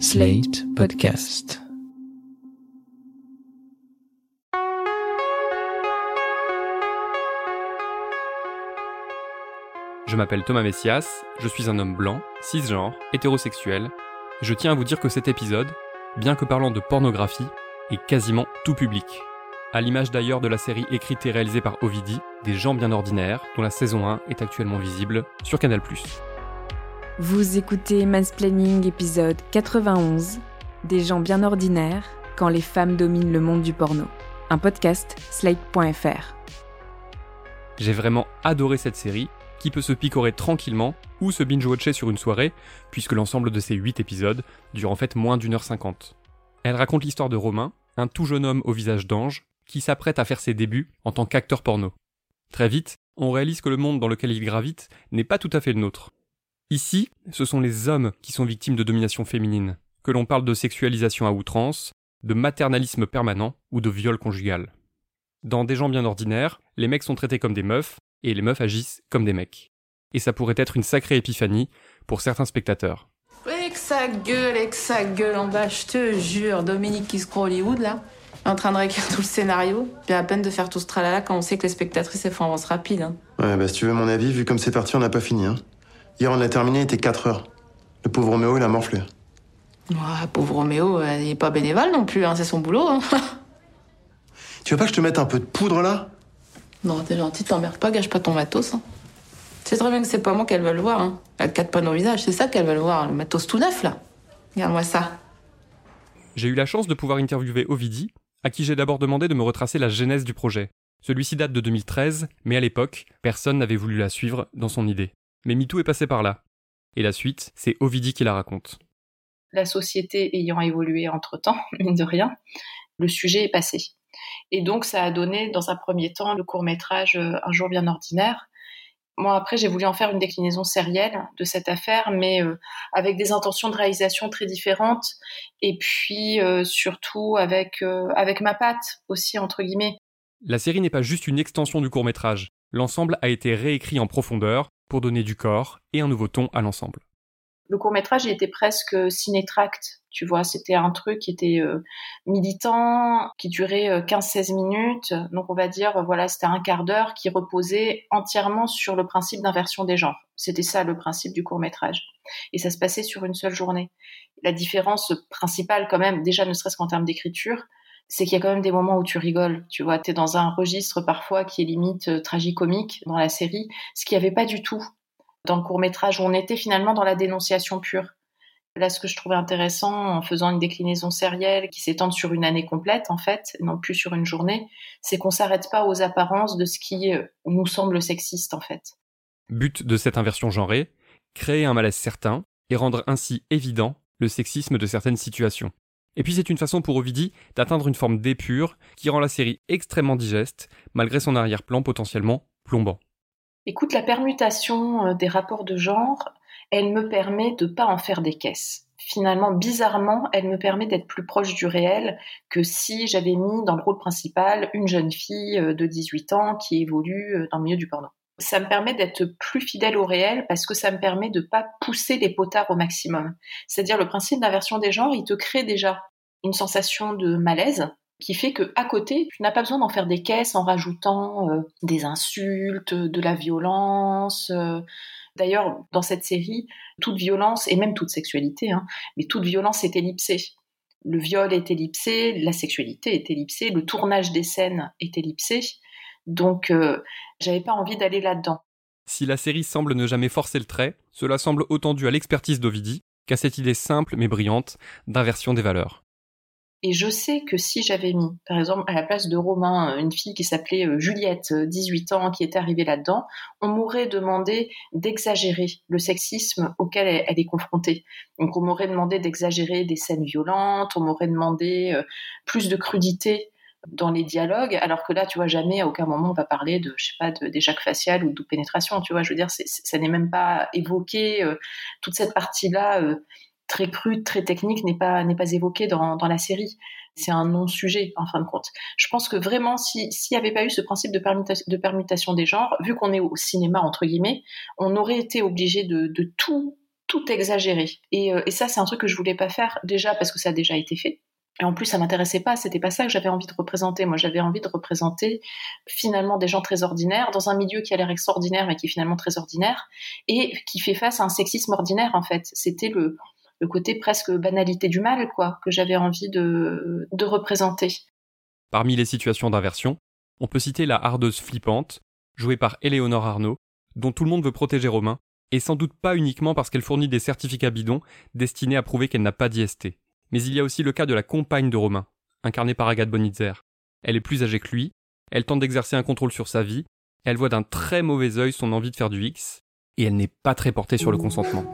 Slate Podcast. Je m'appelle Thomas Messias, je suis un homme blanc, cisgenre, hétérosexuel. Je tiens à vous dire que cet épisode, bien que parlant de pornographie, est quasiment tout public. À l'image d'ailleurs de la série écrite et réalisée par Ovidi, Des gens bien ordinaires, dont la saison 1 est actuellement visible sur Canal+. Vous écoutez Mansplaining épisode 91, Des gens bien ordinaires, quand les femmes dominent le monde du porno. Un podcast slate.fr. J'ai vraiment adoré cette série, qui peut se picorer tranquillement ou se binge-watcher sur une soirée, puisque l'ensemble de ces 8 épisodes dure en fait moins d'une heure cinquante. Elle raconte l'histoire de Romain, un tout jeune homme au visage d'ange, qui s'apprête à faire ses débuts en tant qu'acteur porno. Très vite, on réalise que le monde dans lequel il gravite n'est pas tout à fait le nôtre. Ici, ce sont les hommes qui sont victimes de domination féminine, que l'on parle de sexualisation à outrance, de maternalisme permanent ou de viol conjugal. Dans des gens bien ordinaires, les mecs sont traités comme des meufs, et les meufs agissent comme des mecs. Et ça pourrait être une sacrée épiphanie pour certains spectateurs. Et que ça gueule, et que ça gueule en bas, je te jure. Dominique qui se croit Hollywood, là, en train de réécrire tout le scénario. Puis à peine de faire tout ce tralala quand on sait que les spectatrices, elles font avance rapide. Hein. Ouais, bah si tu veux mon avis, vu comme c'est parti, on n'a pas fini. Hein. Hier, on a terminé, il était 4 heures. Le pauvre Roméo, il a morflé. Ouais, pauvre Roméo, euh, il est pas bénévole non plus, hein, c'est son boulot. Hein. Tu veux pas que je te mette un peu de poudre là? Non, t'es gentil, t'emmerdes pas, gâche pas ton matos. Hein. C'est très bien que c'est pas moi qu'elle veut le voir. Hein. Elle te pas nos visages, c'est ça qu'elle veut le voir, le matos tout neuf là. Regarde-moi ça. J'ai eu la chance de pouvoir interviewer Ovidi, à qui j'ai d'abord demandé de me retracer la genèse du projet. Celui-ci date de 2013, mais à l'époque, personne n'avait voulu la suivre dans son idée. Mais MeToo est passé par là. Et la suite, c'est Ovidi qui la raconte. La société ayant évolué entre-temps, mine de rien, le sujet est passé. Et donc, ça a donné, dans un premier temps, le court métrage euh, Un jour bien ordinaire. Moi, après, j'ai voulu en faire une déclinaison sérielle de cette affaire, mais euh, avec des intentions de réalisation très différentes, et puis euh, surtout avec, avec ma patte aussi, entre guillemets. La série n'est pas juste une extension du court métrage. L'ensemble a été réécrit en profondeur pour donner du corps et un nouveau ton à l'ensemble. Le court métrage était presque cinétract tu vois, c'était un truc qui était euh, militant, qui durait 15-16 euh, minutes. Donc on va dire, voilà, c'était un quart d'heure qui reposait entièrement sur le principe d'inversion des genres. C'était ça le principe du court métrage. Et ça se passait sur une seule journée. La différence principale quand même, déjà ne serait-ce qu'en termes d'écriture, c'est qu'il y a quand même des moments où tu rigoles. Tu vois, tu es dans un registre parfois qui est limite euh, tragicomique dans la série, ce qu'il n'y avait pas du tout dans le court métrage où on était finalement dans la dénonciation pure. Là, ce que je trouvais intéressant en faisant une déclinaison sérielle qui s'étend sur une année complète, en fait, non plus sur une journée, c'est qu'on s'arrête pas aux apparences de ce qui euh, nous semble sexiste, en fait. But de cette inversion genrée, créer un malaise certain et rendre ainsi évident le sexisme de certaines situations. Et puis c'est une façon pour Ovidi d'atteindre une forme d'épure qui rend la série extrêmement digeste, malgré son arrière-plan potentiellement plombant. Écoute, la permutation euh, des rapports de genre, elle me permet de pas en faire des caisses. Finalement, bizarrement, elle me permet d'être plus proche du réel que si j'avais mis dans le rôle principal une jeune fille euh, de 18 ans qui évolue euh, dans le milieu du porno. Ça me permet d'être plus fidèle au réel parce que ça me permet de pas pousser les potards au maximum. C'est-à-dire le principe d'inversion des genres, il te crée déjà une sensation de malaise qui fait que à côté, tu n'as pas besoin d'en faire des caisses en rajoutant euh, des insultes, de la violence. D'ailleurs, dans cette série, toute violence, et même toute sexualité, hein, mais toute violence est ellipsée. Le viol est ellipsé, la sexualité est ellipsée, le tournage des scènes est ellipsé. Donc, euh, j'avais pas envie d'aller là-dedans. Si la série semble ne jamais forcer le trait, cela semble autant dû à l'expertise d'Ovidi qu'à cette idée simple mais brillante d'inversion des valeurs. Et je sais que si j'avais mis, par exemple, à la place de Romain, une fille qui s'appelait euh, Juliette, 18 euh, ans, qui était arrivée là-dedans, on m'aurait demandé d'exagérer le sexisme auquel elle, est confrontée. Donc on m'aurait demandé d'exagérer des scènes violentes, on m'aurait demandé euh, plus de crudité dans les dialogues, alors que là, tu vois, jamais, à aucun moment, on va parler de, je sais pas, d'éjac facial ou de pénétration, tu vois, je veux dire, ça n'est même pas évoqué, toute cette partie-là très crude, très technique n'est pas pas évoqué dans, dans la série. C'est un non-sujet en fin de compte. Je pense que vraiment, s'il n'y avait pas eu ce principe de, permutation, de permutation des genres, vu qu'on est au cinéma entre guillemets, on aurait été obligé de, tout tout exagérer. Et, et ça, c'est un truc que je voulais pas faire déjà parce que ça a déjà été fait. Et en plus, ça m'intéressait pas. C'était pas ça que j'avais envie de représenter. Moi, j'avais envie de représenter finalement des gens très ordinaires dans un milieu qui a l'air extraordinaire mais qui est finalement très ordinaire et qui fait face à un sexisme ordinaire en fait. C'était le, côté presque banalité du mal quoi que j'avais envie de, de représenter. Parmi les situations d'inversion, on peut citer la hardeuse flippante, jouée par Éléonore Arnaud, dont tout le monde veut protéger Romain, et sans doute pas uniquement parce qu'elle fournit des certificats bidons destinés à prouver qu'elle n'a pas d'IST. Mais il y a aussi le cas de la compagne de Romain, incarnée par Agathe Bonitzer. Elle est plus âgée que lui, elle tente d'exercer un contrôle sur sa vie, elle voit d'un très mauvais œil son envie de faire du X, et elle n'est pas très portée sur le consentement.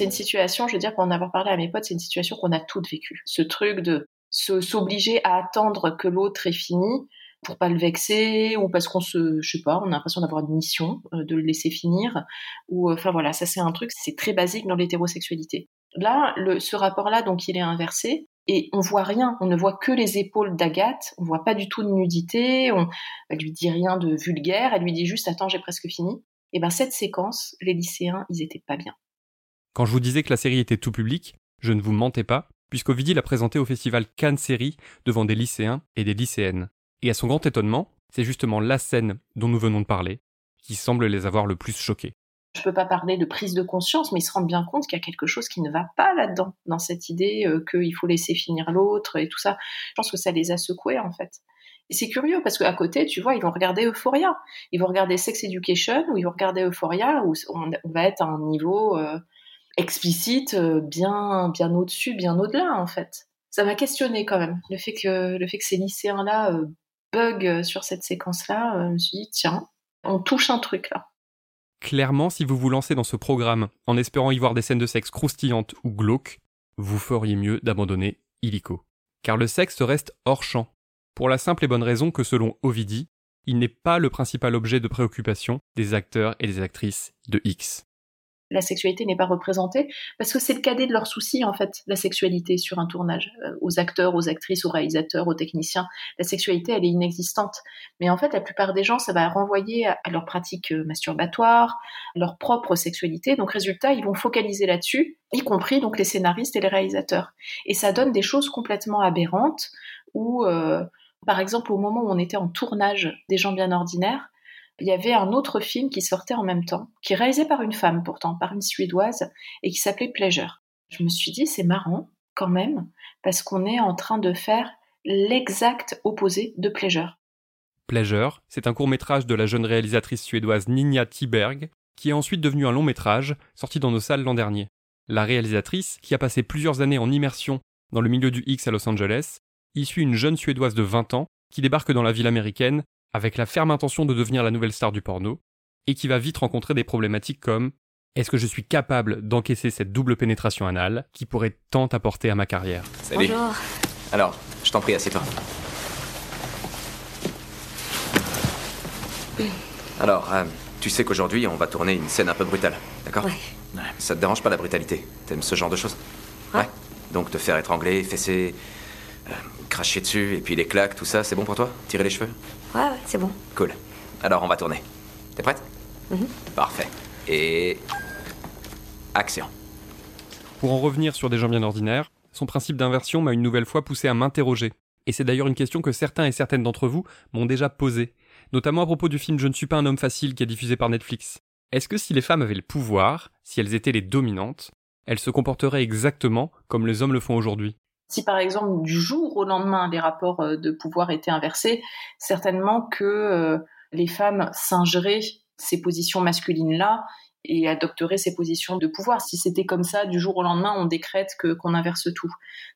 C'est une situation, je veux dire, pour en avoir parlé à mes potes, c'est une situation qu'on a toutes vécue. Ce truc de s'obliger à attendre que l'autre ait fini pour pas le vexer ou parce qu'on se je sais pas on a l'impression d'avoir une mission euh, de le laisser finir ou euh, enfin voilà ça c'est un truc c'est très basique dans l'hétérosexualité. Là ce rapport là donc il est inversé et on voit rien. On ne voit que les épaules d'Agathe. On voit pas du tout de nudité. On elle lui dit rien de vulgaire. Elle lui dit juste attends j'ai presque fini. Et ben cette séquence les lycéens ils étaient pas bien Quand je vous disais que la série était tout public, je ne vous mentais pas, puisqu'Ovidie l'a présentée au festival Cannes Série devant des lycéens et des lycéennes. Et à son grand étonnement, c'est justement la scène dont nous venons de parler qui semble les avoir le plus choqués. je peux pas parler de prise de conscience, mais ils se rendent bien compte qu'il y a quelque chose qui ne va pas là-dedans, dans cette idée euh, qu'il faut laisser finir l'autre et tout ça. Je pense que ça les a secoués en fait. Et c'est curieux parce qu'à côté, tu vois, ils vont regarder Euphoria, ils vont regarder Sex Education ou ils vont regarder Euphoria où on, on va être à un niveau euh, explicite euh, bien au-dessus, bien au-delà en fait. Ça m'a questionné quand même le fait que le fait que ces lycéens là euh, bug sur cette séquence-là, euh, je me suis dit, tiens, on touche un truc là. Clairement, si vous vous lancez dans ce programme en espérant y voir des scènes de sexe croustillantes ou glauques, vous feriez mieux d'abandonner illico. Car le sexe reste hors champ. Pour la simple et bonne raison que selon Ovidie, il n'est pas le principal objet de préoccupation des acteurs et des actrices de X. La sexualité n'est pas représentée parce que c'est le cadet de leurs soucis en fait, la sexualité sur un tournage. Euh, aux acteurs, aux actrices, aux réalisateurs, aux techniciens, la sexualité elle est inexistante. Mais en fait, la plupart des gens, ça va renvoyer à à leur pratique euh, masturbatoire, leur propre sexualité. Donc résultat, ils vont focaliser là-dessus, y compris donc les scénaristes et les réalisateurs. Et ça donne des choses complètement aberrantes où, euh, par exemple, au moment où on était en tournage des gens bien ordinaires, il y avait un autre film qui sortait en même temps, qui est réalisé par une femme pourtant, par une Suédoise, et qui s'appelait Pleasure. Je me suis dit, c'est marrant quand même, parce qu'on est en train de faire l'exact opposé de Pleasure. Pleasure, c'est un court-métrage de la jeune réalisatrice suédoise Ninja Tiberg, qui est ensuite devenu un long-métrage, sorti dans nos salles l'an dernier. La réalisatrice, qui a passé plusieurs années en immersion dans le milieu du X à Los Angeles, suit une jeune suédoise de 20 ans qui débarque dans la ville américaine avec la ferme intention de devenir la nouvelle star du porno, et qui va vite rencontrer des problématiques comme est-ce que je suis capable d'encaisser cette double pénétration anale qui pourrait tant apporter à ma carrière? Salut. Bonjour. Alors, je t'en prie, assieds-toi. Alors, euh, tu sais qu'aujourd'hui, on va tourner une scène un peu brutale, d'accord? Ouais. Ça te dérange pas la brutalité? T'aimes ce genre de choses? Ouais. Donc te faire étrangler, fesser, euh, cracher dessus, et puis les claques, tout ça, c'est bon pour toi? Tirer les cheveux? Ouais, ouais, c'est bon. Cool. Alors, on va tourner. T'es prête? Mhm. Parfait. Et... Action. Pour en revenir sur des gens bien ordinaires, son principe d'inversion m'a une nouvelle fois poussé à m'interroger. Et c'est d'ailleurs une question que certains et certaines d'entre vous m'ont déjà posée, notamment à propos du film Je ne suis pas un homme facile qui est diffusé par Netflix. Est-ce que si les femmes avaient le pouvoir, si elles étaient les dominantes, elles se comporteraient exactement comme les hommes le font aujourd'hui? Si par exemple du jour au lendemain les rapports euh, de pouvoir étaient inversés, certainement que euh, les femmes singeraient ces positions masculines-là et adopteraient ces positions de pouvoir. Si c'était comme ça, du jour au lendemain, on décrète que qu'on inverse tout.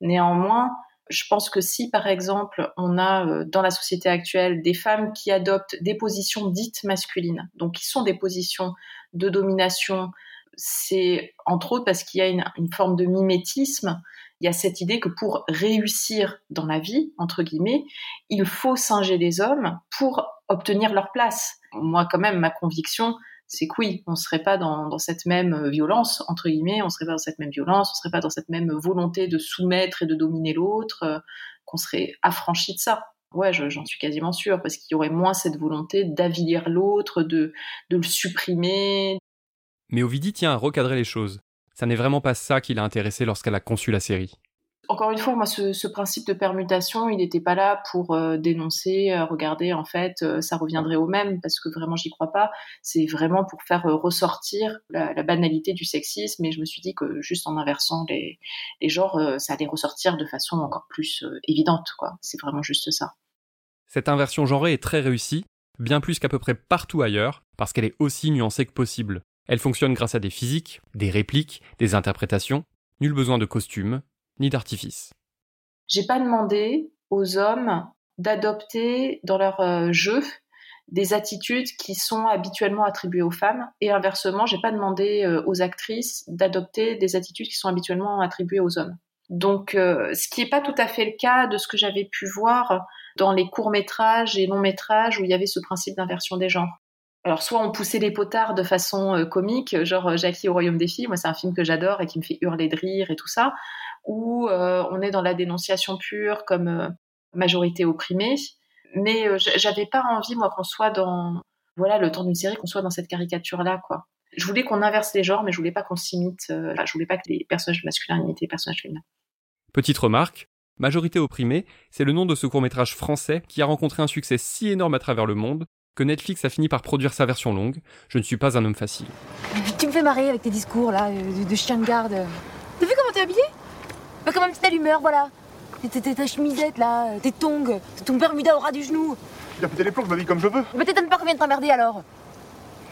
Néanmoins, je pense que si par exemple on a euh, dans la société actuelle des femmes qui adoptent des positions dites masculines, donc qui sont des positions de domination, c'est entre autres parce qu'il y a une, une forme de mimétisme il y a cette idée que pour réussir dans la vie, entre guillemets, il faut singer les hommes pour obtenir leur place. Moi, quand même, ma conviction, c'est que oui, on serait pas dans, cette même violence, entre guillemets, on serait pas dans cette même violence, on serait pas dans cette même volonté de soumettre et de dominer l'autre, euh, qu'on serait affranchi de ça. Ouais, j'en suis quasiment sûre, parce qu'il y aurait moins cette volonté d'avilir l'autre, de, de le supprimer. Mais Ovidie tient à recadrer les choses. Ça n'est vraiment pas ça qui l'a intéressé lorsqu'elle a conçu la série encore une fois, moi, ce, ce principe de permutation, il n'était pas là pour euh, dénoncer, euh, regarder, en fait, euh, ça reviendrait au même, parce que vraiment, j'y crois pas. C'est vraiment pour faire ressortir la, la, banalité du sexisme, et je me suis dit que juste en inversant les, les genres, ça allait ressortir de façon encore plus évidente, quoi. C'est vraiment juste ça. Cette inversion genrée est très réussie, bien plus qu'à peu près partout ailleurs, parce qu'elle est aussi nuancée que possible. Elle fonctionne grâce à des physiques, des répliques, des interprétations, nul besoin de costumes, ni d'artifice. J'ai pas demandé aux hommes d'adopter dans leur euh, jeu des attitudes qui sont habituellement attribuées aux femmes et inversement, j'ai pas demandé euh, aux actrices d'adopter des attitudes qui sont habituellement attribuées aux hommes. Donc, euh, ce qui n'est pas tout à fait le cas de ce que j'avais pu voir dans les courts métrages et longs métrages où il y avait ce principe d'inversion des genres. Alors, soit on poussait les potards de façon comique, genre Jackie au royaume des filles, moi c'est un film que j'adore et qui me fait hurler de rire et tout ça, où euh, on est dans la dénonciation pure comme euh, majorité opprimée. Mais euh, j'avais pas envie, moi, qu'on soit dans, voilà, le temps d'une série, qu'on soit dans cette caricature-là, quoi. Je voulais qu'on inverse les genres, mais je voulais pas qu'on s'imite. je voulais pas que les personnages masculins imitent les personnages féminins. Petite remarque, Majorité opprimée, c'est le nom de ce court-métrage français qui a rencontré un succès si énorme à travers le monde que Netflix a fini par produire sa version longue. Je ne suis pas un homme facile. Tu me fais marrer avec tes discours là, de, chien de garde. T'as vu comment t'es habillé? Bah, comme un petit allumeur, voilà. T'es ta chemisette là, tes tongs, ton Bermuda au ras du genou. J'ai pété les plombs, ma vie comme je veux. Mais t'étonnes pas qu'on vienne t'emmerder alors.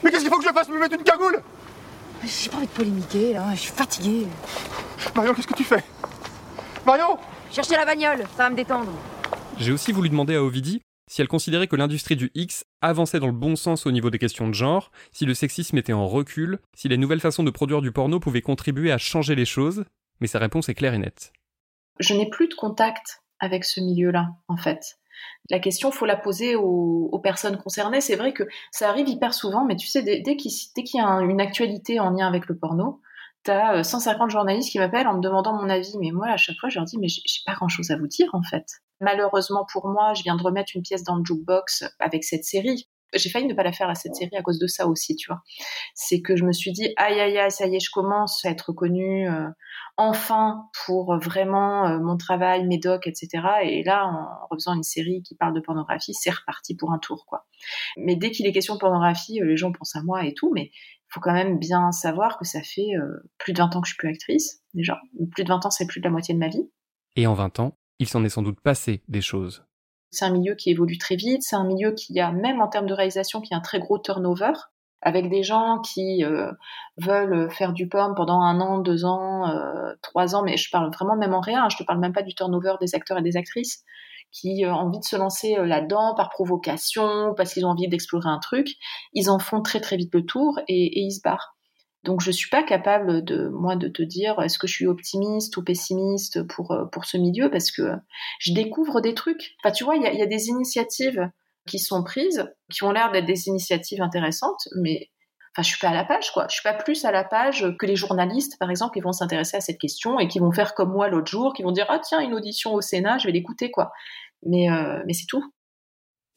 Mais qu'est-ce qu'il faut que je fasse Me mettre une cagoule? J'ai pas envie de polémiquer là, je suis fatiguée. Marion, qu'est-ce que tu fais? Marion Chercher la bagnole, ça va me détendre. J'ai aussi voulu demander à Ovidie si elle considérait que l'industrie du X avançait dans le bon sens au niveau des questions de genre, si le sexisme était en recul, si les nouvelles façons de produire du porno pouvaient contribuer à changer les choses, mais sa réponse est claire et nette. Je n'ai plus de contact avec ce milieu-là, en fait. La question, faut la poser aux, personnes concernées. C'est vrai que ça arrive hyper souvent, mais tu sais, dès, dès qu'il y a une actualité en lien avec le porno, t'as 150 euh, journalistes qui m'appellent en me demandant mon avis. Mais moi, à chaque fois, je leur dis, mais j'ai pas grand-chose à vous dire, en fait. Malheureusement pour moi, je viens de remettre une pièce dans le jukebox avec cette série j'ai failli ne pas la faire à cette série à cause de ça aussi, tu vois. C'est que je me suis dit, aïe, aïe, aïe, ça y est, je commence à être connue, euh, enfin, pour vraiment euh, mon travail, mes docs, etc. Et là, en refaisant une série qui parle de pornographie, c'est reparti pour un tour, quoi. Mais dès qu'il est question de pornographie, les gens pensent à moi et tout, mais faut quand même bien savoir que ça fait plus de 20 ans que je suis plus actrice, déjà. Plus de 20 ans, c'est plus de la moitié de ma vie. Et en 20 ans, il s'en est sans doute passé des choses. C'est un milieu qui évolue très vite, c'est un milieu qui a, même en termes de réalisation, qui a un très gros turnover, avec des gens qui euh, veulent faire du pomme pendant un an, deux ans, euh, trois ans, mais je parle vraiment même en rien, hein, je te parle même pas du turnover des acteurs et des actrices qui euh, ont envie de se lancer là-dedans par provocation, parce qu'ils ont envie d'explorer un truc, ils en font très très vite le tour et, ils se barrent. Donc je suis pas capable de moi de te dire est-ce que je suis optimiste ou pessimiste pour euh, pour ce milieu parce que je découvre des trucs. Enfin tu vois il y a, des initiatives qui sont prises qui ont l'air d'être des initiatives intéressantes mais enfin je suis pas à la page quoi. Je suis pas plus à la page que les journalistes par exemple qui vont s'intéresser à cette question et qui vont faire comme moi l'autre jour qui vont dire ah tiens une audition au Sénat je vais l'écouter quoi. Mais euh, c'est tout.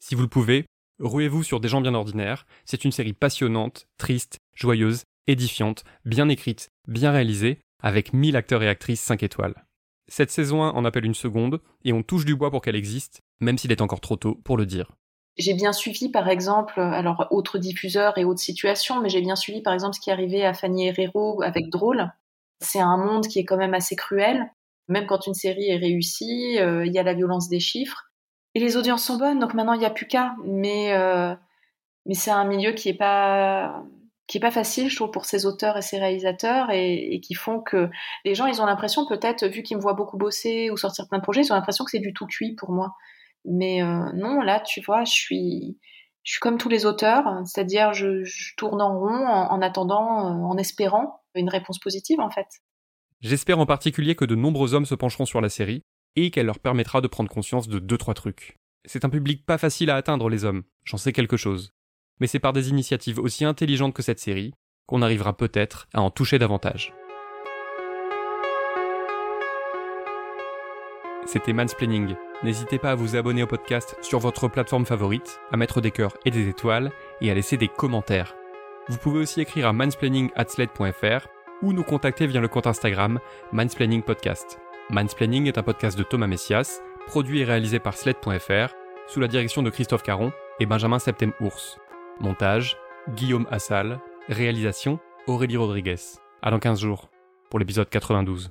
Si vous le pouvez, ruez-vous sur Des gens bien ordinaires. C'est une série passionnante, triste, joyeuse édifiante, bien écrite, bien réalisée, avec 1000 acteurs et actrices 5 étoiles. Cette saison 1 en appelle une seconde, et on touche du bois pour qu'elle existe, même s'il est encore trop tôt pour le dire. J'ai bien suivi, par exemple, alors autres diffuseurs et autres situations, mais j'ai bien suivi, par exemple, ce qui arrivait à Fanny Herrero avec Drôle. C'est un monde qui est quand même assez cruel. Même quand une série est réussie, euh, il y a la violence des chiffres. Et les audiences sont bonnes, donc maintenant il n'y a plus qu'à. Mais, euh, mais c'est un milieu qui est pas pas facile, je trouve, pour ces auteurs et ces réalisateurs, et, qui font que les gens, ils ont l'impression, peut-être, vu qu'ils me voient beaucoup bosser ou sortir plein de projets, ils ont l'impression que c'est du tout cuit pour moi. Mais euh, non, là, tu vois, je suis, je suis comme tous les auteurs, c'est-à-dire je, tourne en rond en, attendant, euh, en espérant une réponse positive, en fait. J'espère en particulier que de nombreux hommes se pencheront sur la série et qu'elle leur permettra de prendre conscience de deux trois trucs. C'est un public pas facile à atteindre les hommes, j'en sais quelque chose. Mais c'est par des initiatives aussi intelligentes que cette série qu'on arrivera peut-être à en toucher davantage. C'était Mansplaining. N'hésitez pas à vous abonner au podcast sur votre plateforme favorite, à mettre des cœurs et des étoiles et à laisser des commentaires. Vous pouvez aussi écrire à mansplaining@slate.fr ou nous contacter via le compte Instagram Mansplaining Podcast. Mansplaining est un podcast de Thomas Messias, produit et réalisé par Sled.fr, sous la direction de Christophe Caron et Benjamin Septem-Ours. Montage, Guillaume Assal, réalisation, Aurélie Rodriguez. À dans 15 jours, pour l'épisode 92.